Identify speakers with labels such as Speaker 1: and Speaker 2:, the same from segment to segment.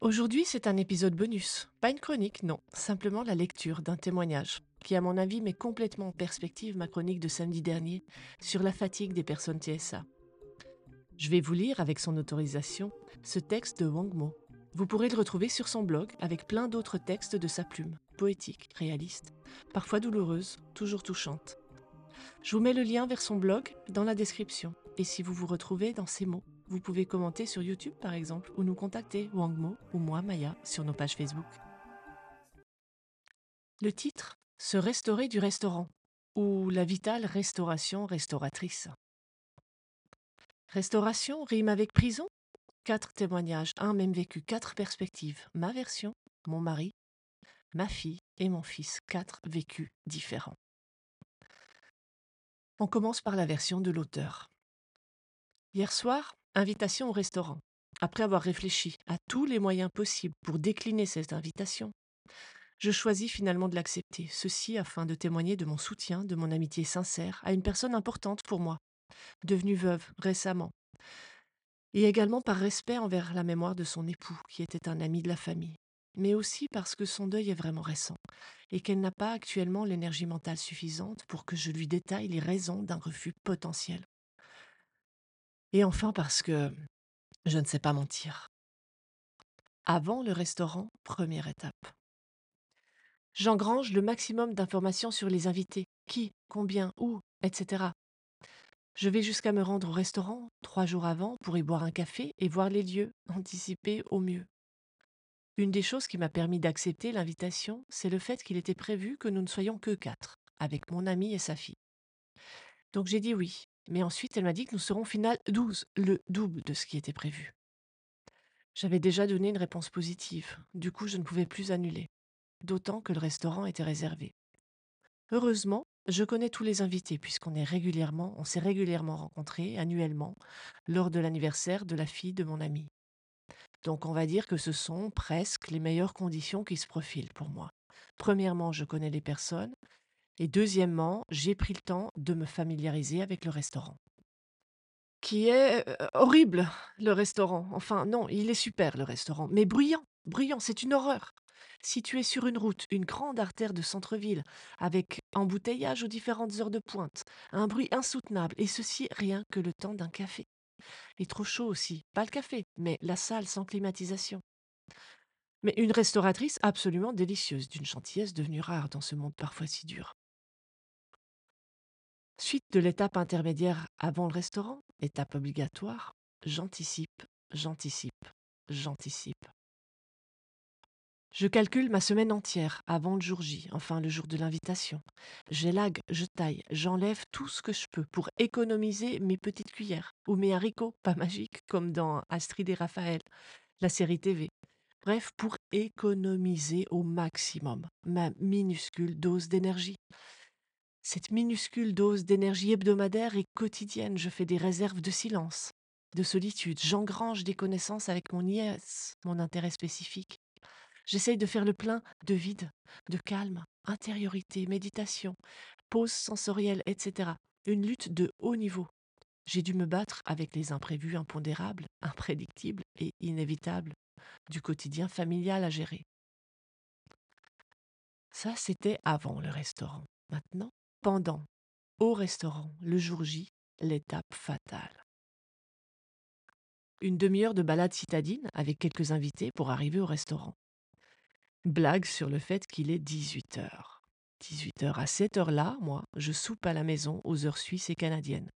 Speaker 1: Aujourd'hui, c'est un épisode bonus. Pas une chronique, non. Simplement la lecture d'un témoignage qui, à mon avis, met complètement en perspective ma chronique de samedi dernier sur la fatigue des personnes TSA. Je vais vous lire, avec son autorisation, ce texte de Wang Mo. Vous pourrez le retrouver sur son blog avec plein d'autres textes de sa plume, poétiques, réalistes, parfois douloureuses, toujours touchantes. Je vous mets le lien vers son blog dans la description. Et si vous vous retrouvez dans ces mots, vous pouvez commenter sur YouTube par exemple, ou nous contacter, Wang Mo ou moi, Maya, sur nos pages Facebook. Le titre Se restaurer du restaurant, ou la vitale restauration restauratrice. Restauration rime avec prison? Quatre témoignages, un même vécu, quatre perspectives. Ma version, mon mari, ma fille et mon fils, quatre vécus différents. On commence par la version de l'auteur. Hier soir, invitation au restaurant. Après avoir réfléchi à tous les moyens possibles pour décliner cette invitation, je choisis finalement de l'accepter, ceci afin de témoigner de mon soutien, de mon amitié sincère à une personne importante pour moi, devenue veuve récemment, et également par respect envers la mémoire de son époux, qui était un ami de la famille, mais aussi parce que son deuil est vraiment récent, et qu'elle n'a pas actuellement l'énergie mentale suffisante pour que je lui détaille les raisons d'un refus potentiel. Et enfin parce que je ne sais pas mentir. Avant le restaurant, première étape. J'engrange le maximum d'informations sur les invités, qui, combien, où, etc. Je vais jusqu'à me rendre au restaurant trois jours avant pour y boire un café et voir les lieux, anticipés au mieux. Une des choses qui m'a permis d'accepter l'invitation, c'est le fait qu'il était prévu que nous ne soyons que quatre, avec mon ami et sa fille. Donc j'ai dit oui, mais ensuite elle m'a dit que nous serons final douze, le double de ce qui était prévu. J'avais déjà donné une réponse positive, du coup je ne pouvais plus annuler, d'autant que le restaurant était réservé. Heureusement, je connais tous les invités puisqu'on est régulièrement, on s'est régulièrement rencontrés annuellement lors de l'anniversaire de la fille de mon ami. Donc on va dire que ce sont presque les meilleures conditions qui se profilent pour moi. Premièrement, je connais les personnes et deuxièmement, j'ai pris le temps de me familiariser avec le restaurant. Qui est horrible, le restaurant. Enfin non, il est super le restaurant, mais bruyant, bruyant, c'est une horreur. Situé sur une route, une grande artère de centre-ville, avec embouteillage aux différentes heures de pointe, un bruit insoutenable, et ceci rien que le temps d'un café. Et trop chaud aussi, pas le café, mais la salle sans climatisation. Mais une restauratrice absolument délicieuse, d'une gentillesse devenue rare dans ce monde parfois si dur. Suite de l'étape intermédiaire avant le restaurant, étape obligatoire, j'anticipe, j'anticipe, j'anticipe. Je calcule ma semaine entière avant le jour J, enfin le jour de l'invitation. J'élague, je taille, j'enlève tout ce que je peux pour économiser mes petites cuillères ou mes haricots, pas magiques comme dans Astrid et Raphaël, la série TV. Bref, pour économiser au maximum ma minuscule dose d'énergie. Cette minuscule dose d'énergie hebdomadaire et quotidienne, je fais des réserves de silence, de solitude, j'engrange des connaissances avec mon IS, mon intérêt spécifique. J'essaye de faire le plein de vide, de calme, intériorité, méditation, pause sensorielle, etc. Une lutte de haut niveau. J'ai dû me battre avec les imprévus impondérables, imprédictibles et inévitables du quotidien familial à gérer. Ça, c'était avant le restaurant. Maintenant, pendant, au restaurant, le jour J, l'étape fatale. Une demi-heure de balade citadine avec quelques invités pour arriver au restaurant blague sur le fait qu'il est 18 heures. 18 heures. À cette heure-là, moi, je soupe à la maison aux heures suisses et canadiennes.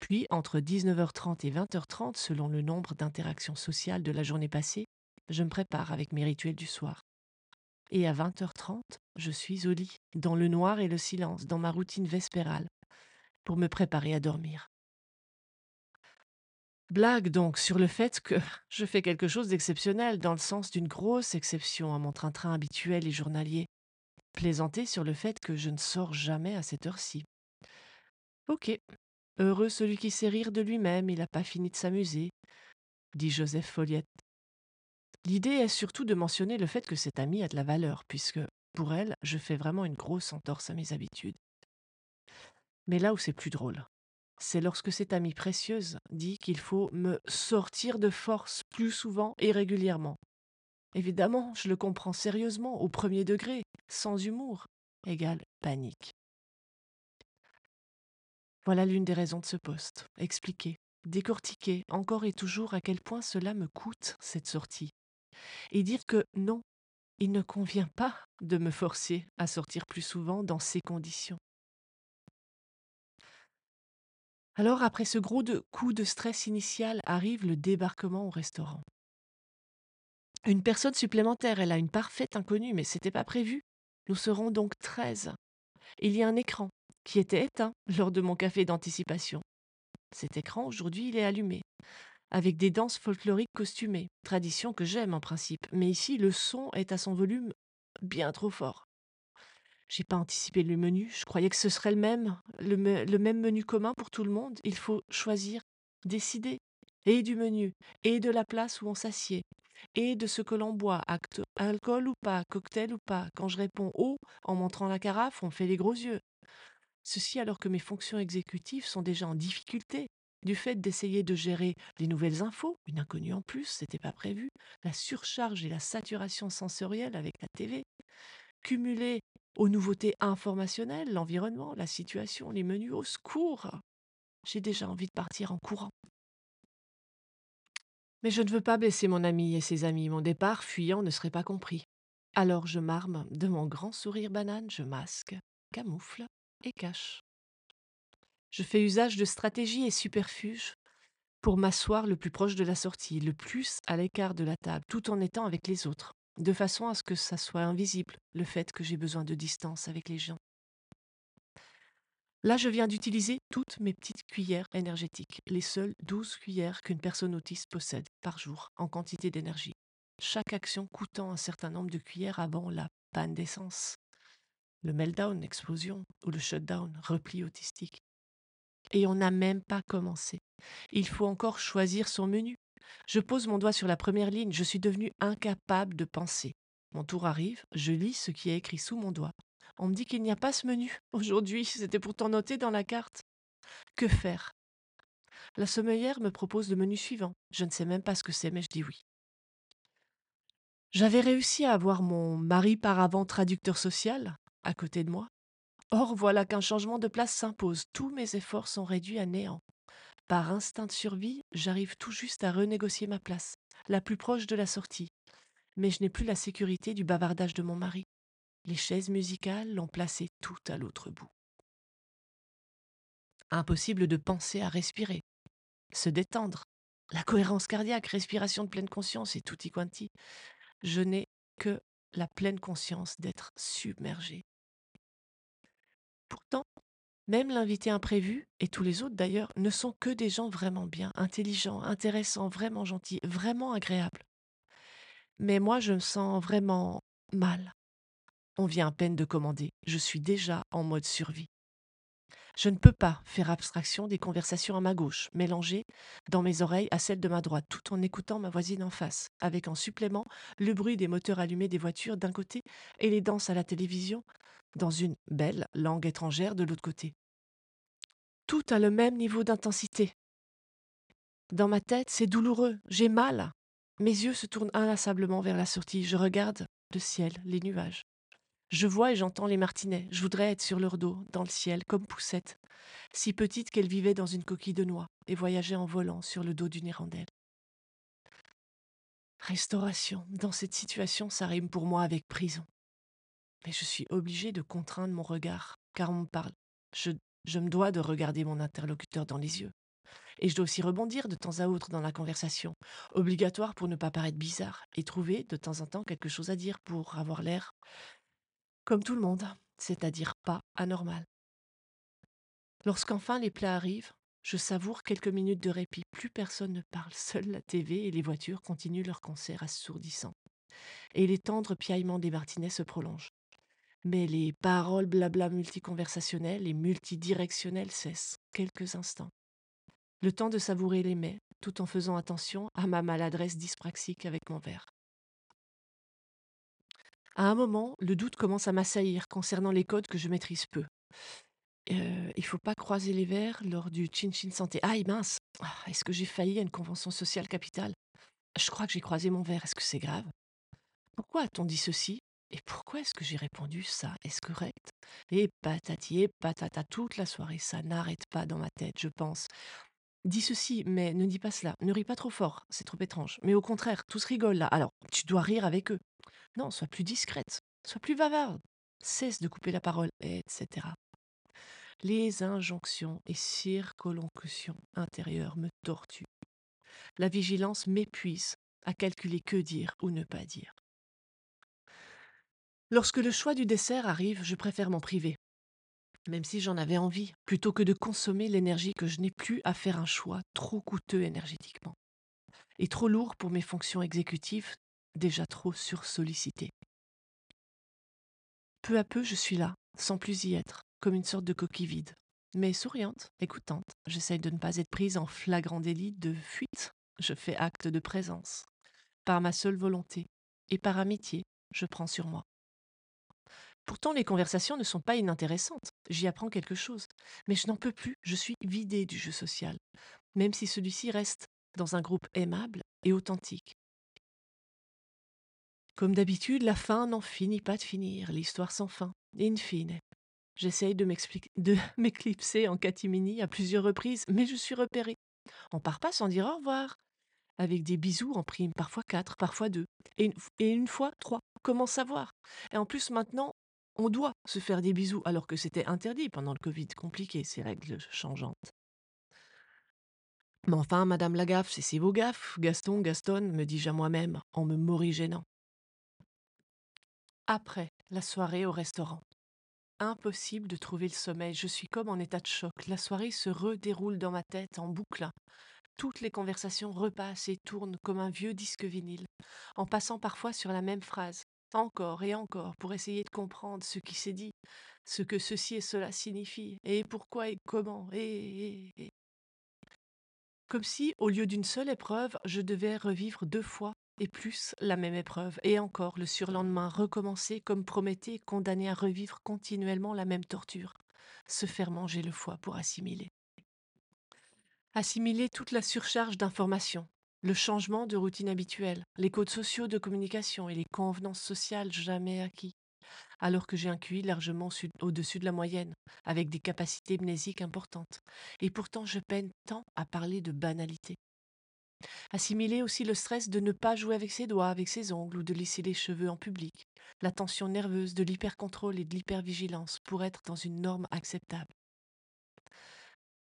Speaker 1: Puis, entre 19h30 et 20h30, selon le nombre d'interactions sociales de la journée passée, je me prépare avec mes rituels du soir. Et à 20h30, je suis au lit, dans le noir et le silence, dans ma routine vespérale, pour me préparer à dormir. Blague donc sur le fait que je fais quelque chose d'exceptionnel dans le sens d'une grosse exception à mon train-train habituel et journalier. Plaisanter sur le fait que je ne sors jamais à cette heure-ci. Ok, heureux celui qui sait rire de lui-même, il n'a pas fini de s'amuser, dit Joseph Folliette. L'idée est surtout de mentionner le fait que cette amie a de la valeur, puisque, pour elle, je fais vraiment une grosse entorse à mes habitudes. Mais là où c'est plus drôle, c'est lorsque cette amie précieuse dit qu'il faut me sortir de force plus souvent et régulièrement. Évidemment, je le comprends sérieusement, au premier degré, sans humour, égale panique. Voilà l'une des raisons de ce poste. Expliquer, décortiquer encore et toujours à quel point cela me coûte, cette sortie. Et dire que non, il ne convient pas de me forcer à sortir plus souvent dans ces conditions. Alors, après ce gros coup de stress initial, arrive le débarquement au restaurant. Une personne supplémentaire, elle a une parfaite inconnue, mais c'était pas prévu. Nous serons donc 13. Il y a un écran qui était éteint lors de mon café d'anticipation. Cet écran, aujourd'hui, il est allumé, avec des danses folkloriques costumées, tradition que j'aime en principe, mais ici, le son est à son volume bien trop fort. J'ai pas anticipé le menu, je croyais que ce serait le même, le, même menu commun pour tout le monde. Il faut choisir, décider, et du menu, et de la place où on s'assied, et de ce que l'on boit, acte, alcool ou pas, cocktail ou pas. Quand je réponds eau, en montrant la carafe, on fait les gros yeux. Ceci alors que mes fonctions exécutives sont déjà en difficulté du fait d'essayer de gérer les nouvelles infos, une inconnue en plus, c'était pas prévu, la surcharge et la saturation sensorielle avec la TV, cumulées aux nouveautés informationnelles, l'environnement, la situation, les menus au secours. J'ai déjà envie de partir en courant. Mais je ne veux pas blesser mon ami et ses amis, mon départ fuyant ne serait pas compris. Alors je m'arme de mon grand sourire banane, je masque, camoufle et cache. Je fais usage de stratégie et superfuge pour m'asseoir le plus proche de la sortie, le plus à l'écart de la table, tout en étant avec les autres, de façon à ce que ça soit invisible, le fait que j'ai besoin de distance avec les gens. Là, je viens d'utiliser toutes mes petites cuillères énergétiques, les seules douze cuillères qu'une personne autiste possède par jour en quantité d'énergie. Chaque action coûtant un certain nombre de cuillères avant la panne d'essence, le meltdown, explosion, ou le shutdown, repli autistique. Et on n'a même pas commencé. Il faut encore choisir son menu. Je pose mon doigt sur la première ligne, je suis devenu incapable de penser. Mon tour arrive, je lis ce qui est écrit sous mon doigt. On me dit qu'il n'y a pas ce menu. Aujourd'hui, c'était pourtant noté dans la carte. Que faire? La sommelière me propose le menu suivant. Je ne sais même pas ce que c'est, mais je dis oui. J'avais réussi à avoir mon mari par avant traducteur social à côté de moi. Or, voilà qu'un changement de place s'impose. Tous mes efforts sont réduits à néant. Par instinct de survie, j'arrive tout juste à renégocier ma place, la plus proche de la sortie. Mais je n'ai plus la sécurité du bavardage de mon mari. Les chaises musicales l'ont placé tout à l'autre bout. Impossible de penser à respirer, se détendre. La cohérence cardiaque, respiration de pleine conscience et tutti quanti. Je n'ai que la pleine conscience d'être submergé. Pourtant, même l'invité imprévu, et tous les autres d'ailleurs, ne sont que des gens vraiment bien, intelligents, intéressants, vraiment gentils, vraiment agréables. Mais moi, je me sens vraiment mal, on vient à peine de commander. Je suis déjà en mode survie. Je ne peux pas faire abstraction des conversations à ma gauche, mélangées dans mes oreilles à celles de ma droite, tout en écoutant ma voisine en face, avec en supplément le bruit des moteurs allumés des voitures d'un côté et les danses à la télévision dans une belle langue étrangère de l'autre côté. Tout a le même niveau d'intensité. Dans ma tête, c'est douloureux, j'ai mal. Mes yeux se tournent inlassablement vers la sortie, je regarde le ciel, les nuages. Je vois et j'entends les martinets. Je voudrais être sur leur dos, dans le ciel, comme Poussette, si petite qu'elle vivait dans une coquille de noix et voyageait en volant sur le dos d'une hirondelle. Restauration. Dans cette situation, ça rime pour moi avec prison. Mais je suis obligée de contraindre mon regard, car on me parle. Je, je me dois de regarder mon interlocuteur dans les yeux. Et je dois aussi rebondir de temps à autre dans la conversation, obligatoire pour ne pas paraître bizarre, et trouver de temps en temps quelque chose à dire pour avoir l'air comme tout le monde, c'est-à-dire pas anormal. Lorsqu'enfin les plats arrivent, je savoure quelques minutes de répit. Plus personne ne parle, seule la TV et les voitures continuent leur concert assourdissant. Et les tendres piaillements des martinets se prolongent. Mais les paroles blabla multiconversationnelles et multidirectionnelles cessent quelques instants. Le temps de savourer les mets, tout en faisant attention à ma maladresse dyspraxique avec mon verre. À un moment, le doute commence à m'assaillir concernant les codes que je maîtrise peu. Il faut pas croiser les verres lors du chin-chin santé. Aïe mince, ah, est-ce que j'ai failli à une convention sociale capitale? Je crois que j'ai croisé mon verre, est-ce que c'est grave? Pourquoi a-t-on dit ceci? Et pourquoi est-ce que j'ai répondu ça? Est-ce correct? Et patati et patata toute la soirée, ça n'arrête pas dans ma tête, je pense. Dis ceci, mais ne dis pas cela. Ne ris pas trop fort, c'est trop étrange. Mais au contraire, tous rigolent là. Alors, tu dois rire avec eux. Non, sois plus discrète, sois plus bavarde. Cesse de couper la parole, etc. Les injonctions et circonlocutions intérieures me tortuent. La vigilance m'épuise à calculer que dire ou ne pas dire. Lorsque le choix du dessert arrive, je préfère m'en priver, même si j'en avais envie, plutôt que de consommer l'énergie que je n'ai plus à faire un choix trop coûteux énergétiquement et trop lourd pour mes fonctions exécutives déjà trop sursollicitées. Peu à peu, je suis là, sans plus y être, comme une sorte de coquille vide. Mais souriante, écoutante, j'essaye de ne pas être prise en flagrant délit de fuite. Je fais acte de présence. Par ma seule volonté et par amitié, je prends sur moi. Pourtant, les conversations ne sont pas inintéressantes. J'y apprends quelque chose. Mais je n'en peux plus, je suis vidée du jeu social, même si celui-ci reste dans un groupe aimable et authentique. Comme d'habitude, la fin n'en finit pas de finir, l'histoire sans fin. In fine, j'essaye de m'éclipser en catimini à plusieurs reprises, mais je suis repérée. On part pas sans dire au revoir. Avec des bisous en prime, parfois quatre, parfois deux. Et une, fois trois. Comment savoir? Et en plus, maintenant, on doit se faire des bisous, alors que c'était interdit pendant le Covid. Compliqué, ces règles changeantes. Mais enfin, Madame la gaffe, c'est vos gaffes, Gaston, Gaston, me dis-je à moi-même, en me morigénant. Après la soirée au restaurant. Impossible de trouver le sommeil, je suis comme en état de choc. La soirée se redéroule dans ma tête en boucle. Toutes les conversations repassent et tournent comme un vieux disque vinyle, en passant parfois sur la même phrase, encore et encore, pour essayer de comprendre ce qui s'est dit, ce que ceci et cela signifient, et pourquoi et comment, et, et, et. Comme si, au lieu d'une seule épreuve, je devais revivre deux fois et plus la même épreuve, et encore le surlendemain recommencer comme Prométhée, condamné à revivre continuellement la même torture, se faire manger le foie pour assimiler. Assimiler toute la surcharge d'informations, le changement de routine habituelle, les codes sociaux de communication et les convenances sociales jamais acquis, alors que j'ai un QI largement au-dessus de la moyenne, avec des capacités mnésiques importantes. Et pourtant, je peine tant à parler de banalité. Assimiler aussi le stress de ne pas jouer avec ses doigts, avec ses ongles ou de lisser les cheveux en public, la tension nerveuse de l'hypercontrôle et de l'hypervigilance pour être dans une norme acceptable.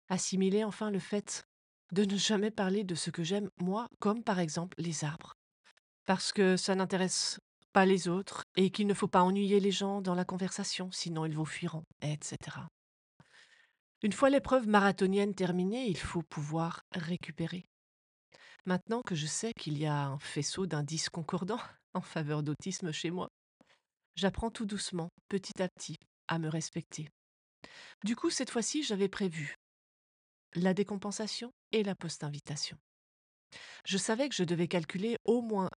Speaker 1: Assimiler enfin le fait de ne jamais parler de ce que j'aime moi, comme par exemple les arbres. Parce que ça n'intéresse pas les autres et qu'il ne faut pas ennuyer les gens dans la conversation, sinon ils vous fuiront, etc. Une fois l'épreuve marathonienne terminée, il faut pouvoir récupérer. Maintenant que je sais qu'il y a un faisceau d'indices concordants en faveur d'autisme chez moi, j'apprends tout doucement, petit à petit, à me respecter. Du coup, cette fois-ci, j'avais prévu la décompensation et la post-invitation. Je savais que je devais calculer au moins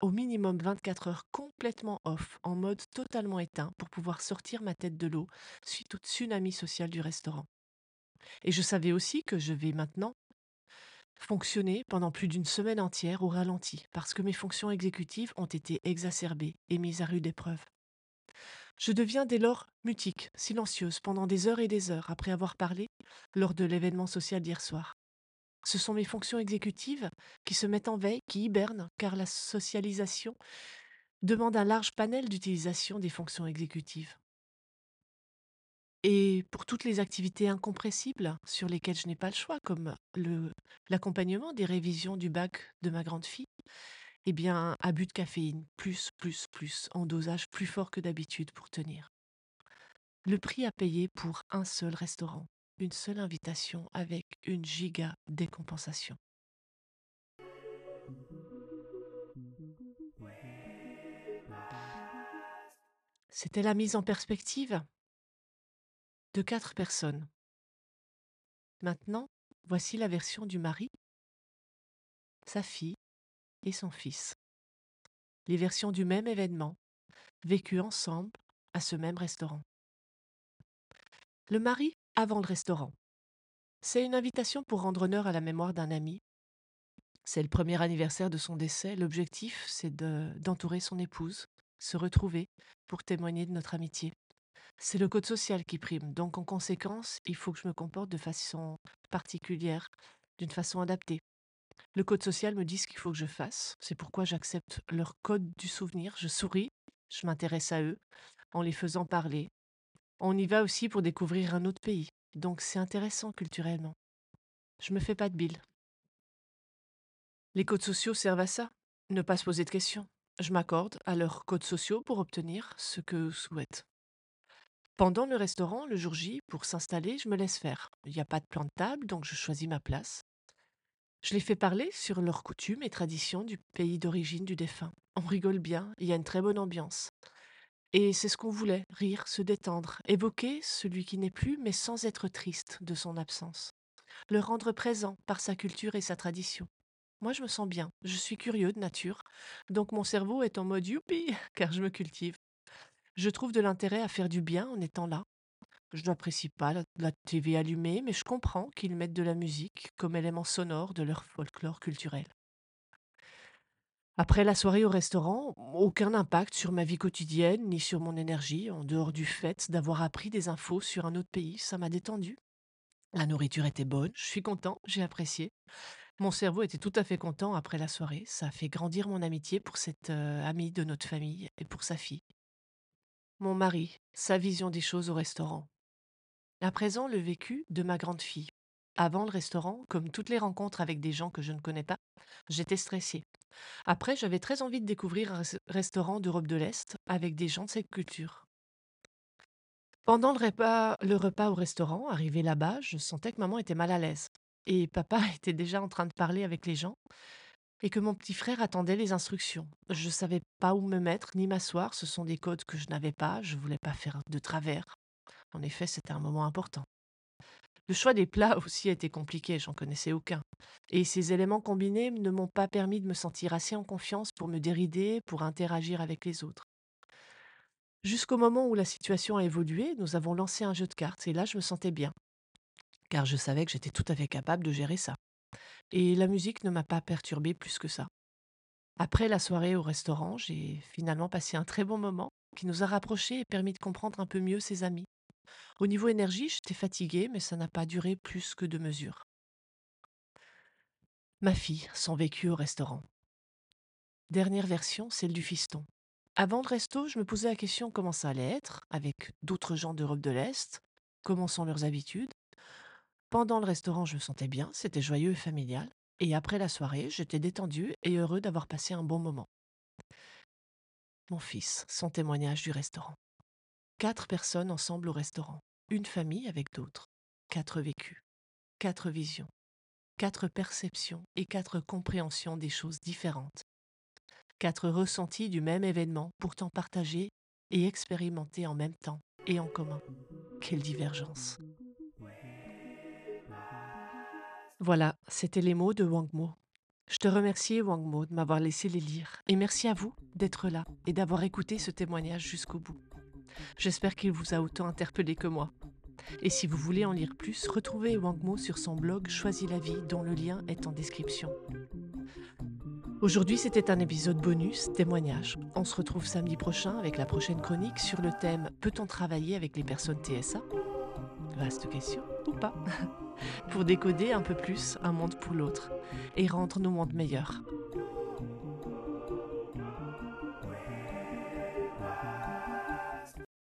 Speaker 1: au minimum 24 heures complètement off, en mode totalement éteint, pour pouvoir sortir ma tête de l'eau suite au tsunami social du restaurant. Et je savais aussi que je vais maintenant fonctionner pendant plus d'une semaine entière au ralenti, parce que mes fonctions exécutives ont été exacerbées et mises à rude épreuve. Je deviens dès lors mutique, silencieuse, pendant des heures et des heures après avoir parlé lors de l'événement social d'hier soir. Ce sont mes fonctions exécutives qui se mettent en veille, qui hibernent, car la socialisation demande un large panel d'utilisation des fonctions exécutives. Et pour toutes les activités incompressibles sur lesquelles je n'ai pas le choix, comme l'accompagnement des révisions du bac de ma grande fille, eh bien, abus de caféine, plus, plus, plus, en dosage plus fort que d'habitude pour tenir. Le prix à payer pour un seul restaurant, une seule invitation avec une giga décompensation. C'était la mise en perspective de quatre personnes. Maintenant, voici la version du mari, sa fille et son fils. Les versions du même événement, vécues ensemble à ce même restaurant. Le mari avant le restaurant. C'est une invitation pour rendre honneur à la mémoire d'un ami. C'est le premier anniversaire de son décès. L'objectif, c'est de- d'entourer son épouse, se retrouver pour témoigner de notre amitié. C'est le code social qui prime, donc en conséquence, il faut que je me comporte de façon particulière, d'une façon adaptée. Le code social me dit ce qu'il faut que je fasse, c'est pourquoi j'accepte leur code du souvenir, je souris, je m'intéresse à eux, en les faisant parler. On y va aussi pour découvrir un autre pays, donc c'est intéressant culturellement. Je me fais pas de bile. Les codes sociaux servent à ça, ne pas se poser de questions. Je m'accorde à leurs codes sociaux pour obtenir ce que souhaitent. Pendant le restaurant, le jour J, pour s'installer, je me laisse faire. Il n'y a pas de plan de table, donc je choisis ma place. Je les fais parler sur leurs coutumes et traditions du pays d'origine du défunt. On rigole bien, il y a une très bonne ambiance. Et c'est ce qu'on voulait, rire, se détendre, évoquer celui qui n'est plus, mais sans être triste de son absence. Le rendre présent par sa culture et sa tradition. Moi, je me sens bien, je suis curieux de nature, donc mon cerveau est en mode youpi, car je me cultive. Je trouve de l'intérêt à faire du bien en étant là. Je n'apprécie pas la, TV allumée, mais je comprends qu'ils mettent de la musique comme élément sonore de leur folklore culturel. Après la soirée au restaurant, aucun impact sur ma vie quotidienne ni sur mon énergie, en dehors du fait d'avoir appris des infos sur un autre pays. Ça m'a détendu. La nourriture était bonne, je suis content, j'ai apprécié. Mon cerveau était tout à fait content après la soirée. Ça a fait grandir mon amitié pour cette euh, amie de notre famille et pour sa fille. Mon mari, sa vision des choses au restaurant. À présent, le vécu de ma grande fille. Avant le restaurant, comme toutes les rencontres avec des gens que je ne connais pas, j'étais stressée. Après, j'avais très envie de découvrir un res- restaurant d'Europe de l'Est avec des gens de cette culture. Pendant le repas, le repas au restaurant, arrivé là-bas, je sentais que maman était mal à l'aise. Et papa était déjà en train de parler avec les gens et que mon petit frère attendait les instructions. Je ne savais pas où me mettre ni m'asseoir, ce sont des codes que je n'avais pas, je voulais pas faire de travers. En effet, c'était un moment important. Le choix des plats aussi était compliqué, j'en connaissais aucun. Et ces éléments combinés ne m'ont pas permis de me sentir assez en confiance pour me dérider, pour interagir avec les autres. Jusqu'au moment où la situation a évolué, nous avons lancé un jeu de cartes et là je me sentais bien, car je savais que j'étais tout à fait capable de gérer ça. Et la musique ne m'a pas perturbée plus que ça. Après la soirée au restaurant, j'ai finalement passé un très bon moment qui nous a rapprochés et permis de comprendre un peu mieux ses amis. Au niveau énergie, j'étais fatiguée, mais ça n'a pas duré plus que de mesure. Ma fille, son vécu au restaurant. Dernière version, celle du fiston. Avant le resto, je me posais la question comment ça allait être, avec d'autres gens d'Europe de l'Est, comment sont leurs habitudes. Pendant le restaurant, je me sentais bien, c'était joyeux et familial. Et après la soirée, j'étais détendue et heureux d'avoir passé un bon moment. Mon fils, son témoignage du restaurant. Quatre personnes ensemble au restaurant. Une famille avec d'autres. Quatre vécus. Quatre visions. Quatre perceptions et quatre compréhensions des choses différentes. Quatre ressentis du même événement, pourtant partagés et expérimentés en même temps et en commun. Quelle divergence. Voilà, c'était les mots de Wang Mo. Je te remercie, Wang Mo, de m'avoir laissé les lire. Et merci à vous d'être là et d'avoir écouté ce témoignage jusqu'au bout. J'espère qu'il vous a autant interpellé que moi. Et si vous voulez en lire plus, retrouvez Wang Mo sur son blog Choisis la vie, dont le lien est en description. Aujourd'hui, c'était un épisode bonus, témoignage. On se retrouve samedi prochain avec la prochaine chronique sur le thème Peut-on travailler avec les personnes TSA Vaste question, ou pas Pour décoder un peu plus un monde pour l'autre et rendre nos mondes meilleurs.